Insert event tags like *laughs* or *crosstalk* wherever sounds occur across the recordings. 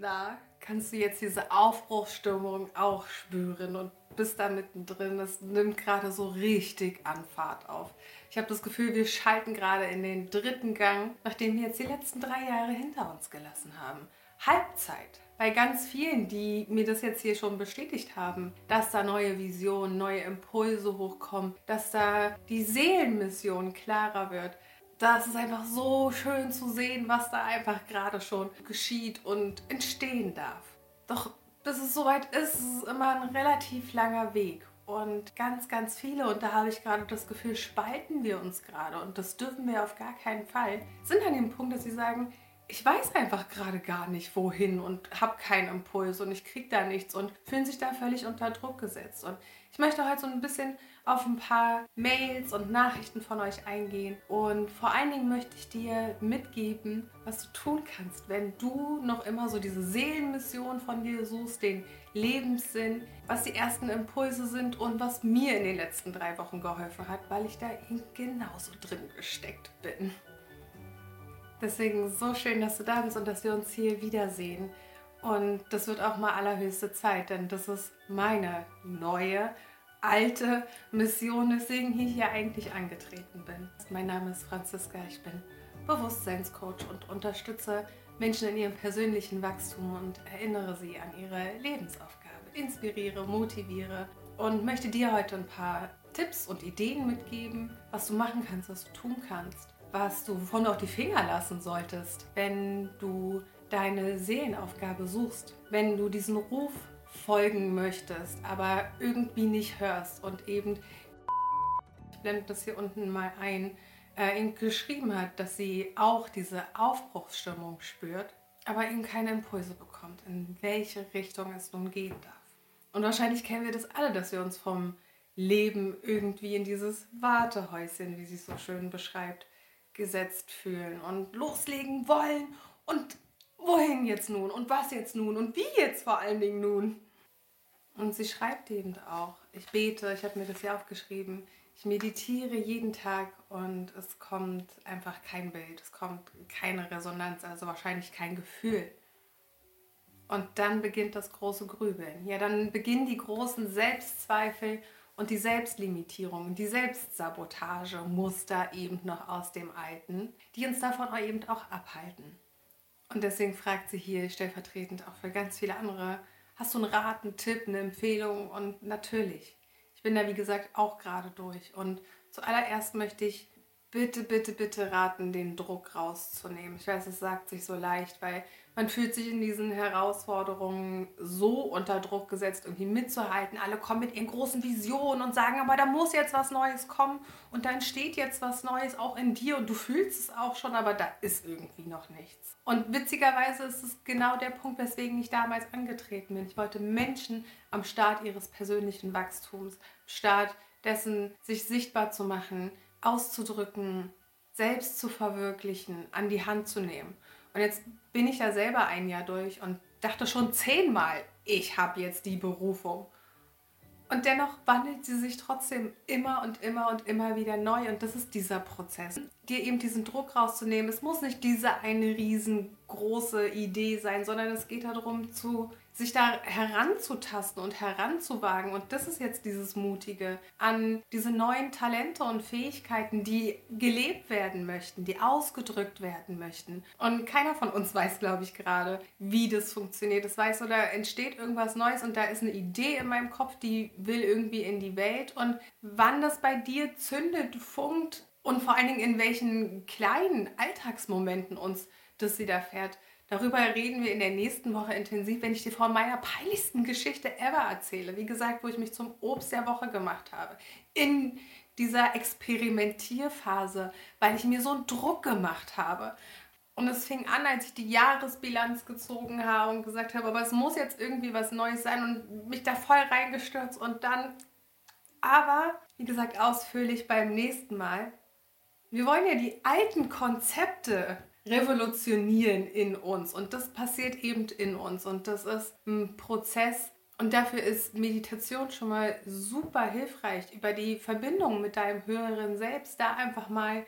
Na, kannst du jetzt diese Aufbruchsstimmung auch spüren und bist da mittendrin. Es nimmt gerade so richtig an Fahrt auf. Ich habe das Gefühl, wir schalten gerade in den dritten Gang, nachdem wir jetzt die letzten drei Jahre hinter uns gelassen haben. Halbzeit. Bei ganz vielen, die mir das jetzt hier schon bestätigt haben, dass da neue Visionen, neue Impulse hochkommen, dass da die Seelenmission klarer wird. Das ist einfach so schön zu sehen, was da einfach gerade schon geschieht und entstehen darf. Doch bis es soweit ist, ist es immer ein relativ langer Weg. Und ganz, ganz viele, und da habe ich gerade das Gefühl, spalten wir uns gerade. Und das dürfen wir auf gar keinen Fall. Sind an dem Punkt, dass sie sagen, ich weiß einfach gerade gar nicht, wohin und habe keinen Impuls und ich kriege da nichts und fühlen sich da völlig unter Druck gesetzt. Und ich möchte heute so ein bisschen auf ein paar Mails und Nachrichten von euch eingehen. Und vor allen Dingen möchte ich dir mitgeben, was du tun kannst, wenn du noch immer so diese Seelenmission von dir suchst, den Lebenssinn, was die ersten Impulse sind und was mir in den letzten drei Wochen geholfen hat, weil ich da eben genauso drin gesteckt bin. Deswegen so schön, dass du da bist und dass wir uns hier wiedersehen. Und das wird auch mal allerhöchste Zeit, denn das ist meine neue alte Mission, weswegen ich hier eigentlich angetreten bin. Mein Name ist Franziska, ich bin Bewusstseinscoach und unterstütze Menschen in ihrem persönlichen Wachstum und erinnere sie an ihre Lebensaufgabe, inspiriere, motiviere und möchte dir heute ein paar Tipps und Ideen mitgeben, was du machen kannst, was du tun kannst, was du wovon du auch die Finger lassen solltest, wenn du deine Seelenaufgabe suchst, wenn du diesen Ruf folgen möchtest, aber irgendwie nicht hörst und eben, *laughs* ich blende das hier unten mal ein, äh, ihm geschrieben hat, dass sie auch diese Aufbruchsstimmung spürt, aber eben keine Impulse bekommt, in welche Richtung es nun gehen darf. Und wahrscheinlich kennen wir das alle, dass wir uns vom Leben irgendwie in dieses Wartehäuschen, wie sie es so schön beschreibt, gesetzt fühlen und loslegen wollen und wohin jetzt nun und was jetzt nun und wie jetzt vor allen Dingen nun. Und sie schreibt eben auch, ich bete, ich habe mir das ja aufgeschrieben, ich meditiere jeden Tag und es kommt einfach kein Bild, es kommt keine Resonanz, also wahrscheinlich kein Gefühl. Und dann beginnt das große Grübeln. Ja, dann beginnen die großen Selbstzweifel und die Selbstlimitierung, die Selbstsabotage, Muster eben noch aus dem Alten, die uns davon eben auch abhalten. Und deswegen fragt sie hier stellvertretend auch für ganz viele andere Hast du einen Rat, einen Tipp, eine Empfehlung? Und natürlich, ich bin da wie gesagt auch gerade durch. Und zuallererst möchte ich bitte, bitte, bitte raten, den Druck rauszunehmen. Ich weiß, es sagt sich so leicht, weil man fühlt sich in diesen Herausforderungen so unter Druck gesetzt, irgendwie mitzuhalten. Alle kommen mit ihren großen Visionen und sagen, aber da muss jetzt was Neues kommen und da entsteht jetzt was Neues auch in dir und du fühlst es auch schon, aber da ist irgendwie noch nichts. Und witzigerweise ist es genau der Punkt, weswegen ich damals angetreten bin. Ich wollte Menschen am Start ihres persönlichen Wachstums, Start dessen, sich sichtbar zu machen, auszudrücken, selbst zu verwirklichen, an die Hand zu nehmen. Und jetzt bin ich da selber ein Jahr durch und dachte schon zehnmal, ich habe jetzt die Berufung. Und dennoch wandelt sie sich trotzdem immer und immer und immer wieder neu. Und das ist dieser Prozess. Dir eben diesen Druck rauszunehmen. Es muss nicht diese eine riesengroße Idee sein, sondern es geht darum, zu sich da heranzutasten und heranzuwagen. Und das ist jetzt dieses Mutige an diese neuen Talente und Fähigkeiten, die gelebt werden möchten, die ausgedrückt werden möchten. Und keiner von uns weiß, glaube ich, gerade, wie das funktioniert. Das weiß oder entsteht irgendwas Neues und da ist eine Idee in meinem Kopf, die will irgendwie in die Welt. Und wann das bei dir zündet, funkt und vor allen Dingen in welchen kleinen Alltagsmomenten uns das widerfährt, Darüber reden wir in der nächsten Woche intensiv, wenn ich dir von meiner peinlichsten Geschichte ever erzähle. Wie gesagt, wo ich mich zum Obst der Woche gemacht habe. In dieser Experimentierphase, weil ich mir so einen Druck gemacht habe. Und es fing an, als ich die Jahresbilanz gezogen habe und gesagt habe, aber es muss jetzt irgendwie was Neues sein und mich da voll reingestürzt und dann, aber wie gesagt, ausführlich beim nächsten Mal. Wir wollen ja die alten Konzepte revolutionieren in uns. Und das passiert eben in uns. Und das ist ein Prozess. Und dafür ist Meditation schon mal super hilfreich, über die Verbindung mit deinem höheren Selbst da einfach mal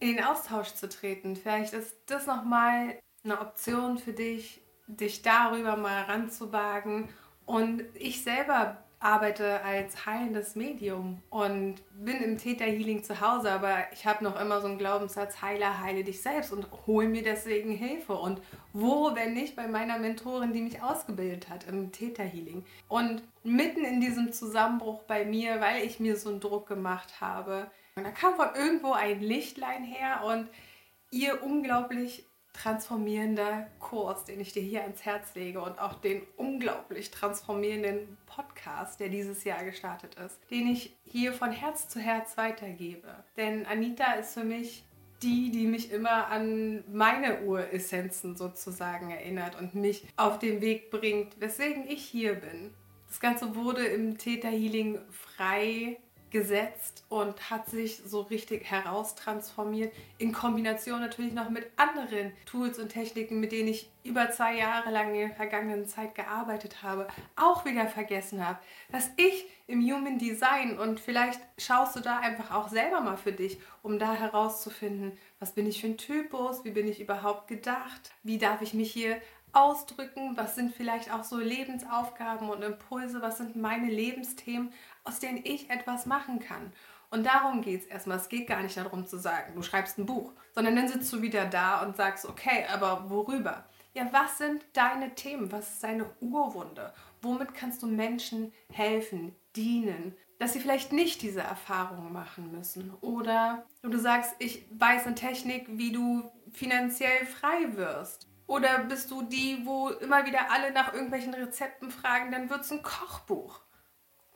in den Austausch zu treten. Vielleicht ist das nochmal eine Option für dich, dich darüber mal ranzuwagen. Und ich selber arbeite als heilendes Medium und bin im Täterhealing zu Hause, aber ich habe noch immer so einen Glaubenssatz, Heiler, heile dich selbst und hol mir deswegen Hilfe. Und wo, wenn nicht bei meiner Mentorin, die mich ausgebildet hat im Täterhealing. Und mitten in diesem Zusammenbruch bei mir, weil ich mir so einen Druck gemacht habe, da kam von irgendwo ein Lichtlein her und ihr unglaublich transformierender Kurs, den ich dir hier ans Herz lege und auch den unglaublich transformierenden Podcast, der dieses Jahr gestartet ist, den ich hier von Herz zu Herz weitergebe. Denn Anita ist für mich die, die mich immer an meine Uressenzen sozusagen erinnert und mich auf den Weg bringt, weswegen ich hier bin. Das Ganze wurde im Theta Healing frei gesetzt und hat sich so richtig heraustransformiert. In Kombination natürlich noch mit anderen Tools und Techniken, mit denen ich über zwei Jahre lang in der vergangenen Zeit gearbeitet habe, auch wieder vergessen habe, dass ich im Human Design und vielleicht schaust du da einfach auch selber mal für dich, um da herauszufinden, was bin ich für ein Typus, wie bin ich überhaupt gedacht, wie darf ich mich hier ausdrücken, was sind vielleicht auch so Lebensaufgaben und Impulse, was sind meine Lebensthemen, aus denen ich etwas machen kann. Und darum geht es erstmal. Es geht gar nicht darum zu sagen, du schreibst ein Buch, sondern dann sitzt du wieder da und sagst, okay, aber worüber? Ja, was sind deine Themen? Was ist deine Urwunde? Womit kannst du Menschen helfen, dienen, dass sie vielleicht nicht diese Erfahrungen machen müssen? Oder du sagst, ich weiß eine Technik, wie du finanziell frei wirst. Oder bist du die, wo immer wieder alle nach irgendwelchen Rezepten fragen, dann wird es ein Kochbuch.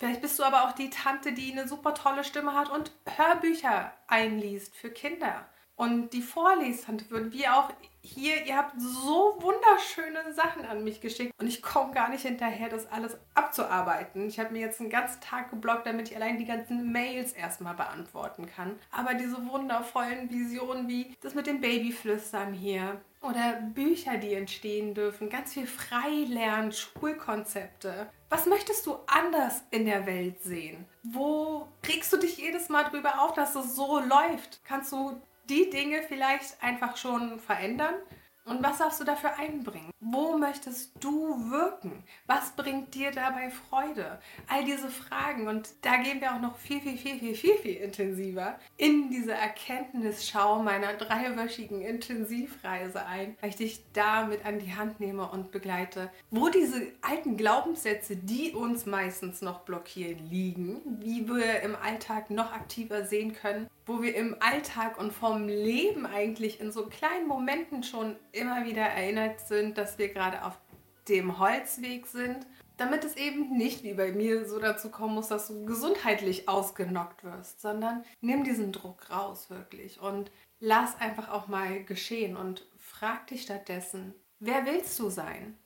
Vielleicht bist du aber auch die Tante, die eine super tolle Stimme hat und Hörbücher einliest für Kinder. Und die Vorlestante wird, wie auch hier, ihr habt so wunderschöne Sachen an mich geschickt und ich komme gar nicht hinterher, das alles abzuarbeiten. Ich habe mir jetzt einen ganzen Tag geblockt, damit ich allein die ganzen Mails erstmal beantworten kann. Aber diese wundervollen Visionen wie das mit dem Babyflüstern hier oder Bücher, die entstehen dürfen, ganz viel Freilernen, Schulkonzepte. Was möchtest du anders in der Welt sehen? Wo kriegst du dich jedes Mal drüber auf, dass es so läuft? Kannst du die Dinge vielleicht einfach schon verändern? Und was darfst du dafür einbringen? Wo möchtest du wirken? Was bringt dir dabei Freude? All diese Fragen und da gehen wir auch noch viel, viel, viel, viel, viel, viel intensiver in diese Erkenntnisschau meiner dreiwöchigen Intensivreise ein, weil ich dich damit an die Hand nehme und begleite, wo diese alten Glaubenssätze, die uns meistens noch blockieren, liegen, wie wir im Alltag noch aktiver sehen können, wo wir im Alltag und vom Leben eigentlich in so kleinen Momenten schon immer wieder erinnert sind, dass wir gerade auf dem Holzweg sind, damit es eben nicht wie bei mir so dazu kommen muss, dass du gesundheitlich ausgenockt wirst, sondern nimm diesen Druck raus wirklich und lass einfach auch mal geschehen und frag dich stattdessen, wer willst du sein?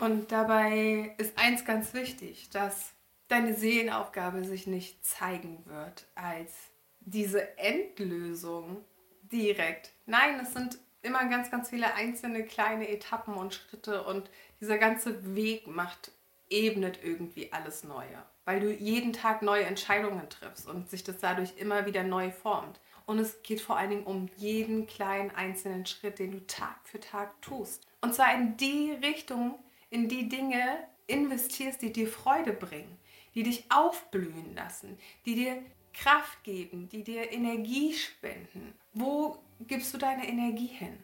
Und dabei ist eins ganz wichtig, dass deine Seelenaufgabe sich nicht zeigen wird als diese Endlösung direkt. Nein, es sind immer ganz, ganz viele einzelne kleine Etappen und Schritte und dieser ganze Weg macht, ebnet irgendwie alles Neue, weil du jeden Tag neue Entscheidungen triffst und sich das dadurch immer wieder neu formt. Und es geht vor allen Dingen um jeden kleinen einzelnen Schritt, den du Tag für Tag tust. Und zwar in die Richtung, in die Dinge investierst, die dir Freude bringen, die dich aufblühen lassen, die dir Kraft geben, die dir Energie spenden. Wo gibst du deine Energie hin?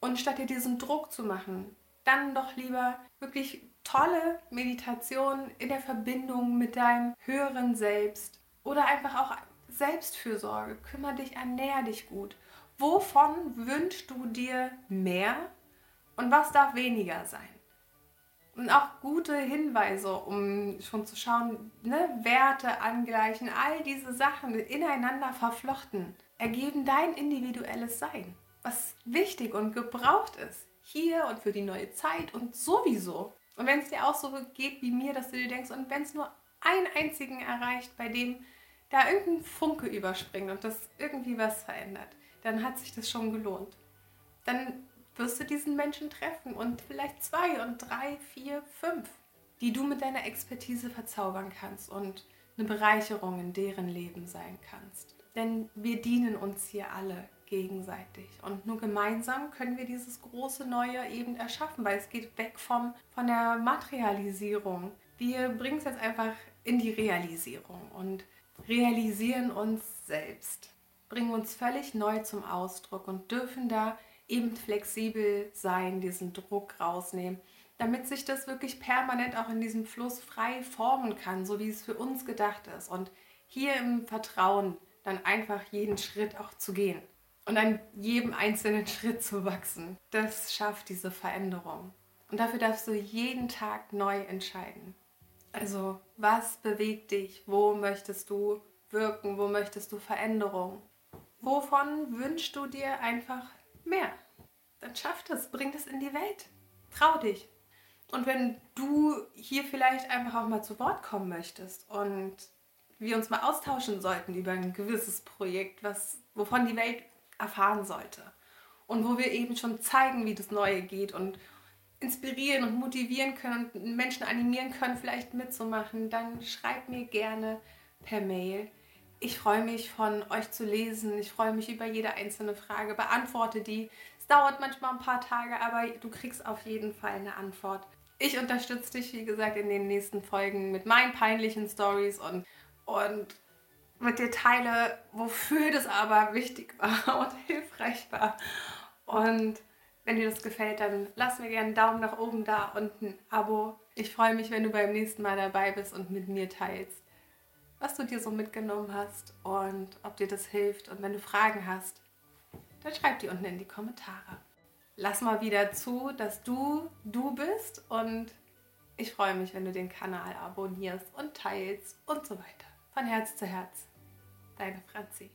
Und statt dir diesen Druck zu machen, dann doch lieber wirklich tolle Meditation in der Verbindung mit deinem höheren Selbst oder einfach auch Selbstfürsorge. Kümmer dich, ernähr dich gut. Wovon wünschst du dir mehr und was darf weniger sein? und auch gute Hinweise, um schon zu schauen, ne, Werte angleichen, all diese Sachen ineinander verflochten, ergeben dein individuelles Sein, was wichtig und gebraucht ist, hier und für die neue Zeit und sowieso. Und wenn es dir auch so geht wie mir, dass du dir denkst, und wenn es nur einen einzigen erreicht, bei dem da irgendein Funke überspringt und das irgendwie was verändert, dann hat sich das schon gelohnt. Dann wirst du diesen Menschen treffen und vielleicht zwei und drei, vier, fünf, die du mit deiner Expertise verzaubern kannst und eine Bereicherung in deren Leben sein kannst. Denn wir dienen uns hier alle gegenseitig. Und nur gemeinsam können wir dieses große Neue eben erschaffen, weil es geht weg vom, von der Materialisierung. Wir bringen es jetzt einfach in die Realisierung und realisieren uns selbst, bringen uns völlig neu zum Ausdruck und dürfen da eben flexibel sein, diesen Druck rausnehmen, damit sich das wirklich permanent auch in diesem Fluss frei formen kann, so wie es für uns gedacht ist. Und hier im Vertrauen dann einfach jeden Schritt auch zu gehen und an jedem einzelnen Schritt zu wachsen. Das schafft diese Veränderung. Und dafür darfst du jeden Tag neu entscheiden. Also, was bewegt dich? Wo möchtest du wirken? Wo möchtest du Veränderung? Wovon wünschst du dir einfach mehr? Dann schaff das, bring das in die Welt. Trau dich. Und wenn du hier vielleicht einfach auch mal zu Wort kommen möchtest und wir uns mal austauschen sollten über ein gewisses Projekt, was, wovon die Welt erfahren sollte. Und wo wir eben schon zeigen, wie das Neue geht und inspirieren und motivieren können und Menschen animieren können, vielleicht mitzumachen, dann schreibt mir gerne per Mail. Ich freue mich von euch zu lesen. Ich freue mich über jede einzelne Frage. Beantworte die. Es dauert manchmal ein paar Tage, aber du kriegst auf jeden Fall eine Antwort. Ich unterstütze dich, wie gesagt, in den nächsten Folgen mit meinen peinlichen Stories und, und mit dir teile, wofür das aber wichtig war *laughs* und hilfreich war. Und wenn dir das gefällt, dann lass mir gerne einen Daumen nach oben da und ein Abo. Ich freue mich, wenn du beim nächsten Mal dabei bist und mit mir teilst, was du dir so mitgenommen hast und ob dir das hilft. Und wenn du Fragen hast, dann schreib die unten in die Kommentare. Lass mal wieder zu, dass du du bist und ich freue mich, wenn du den Kanal abonnierst und teilst und so weiter. Von Herz zu Herz. Deine Franzi.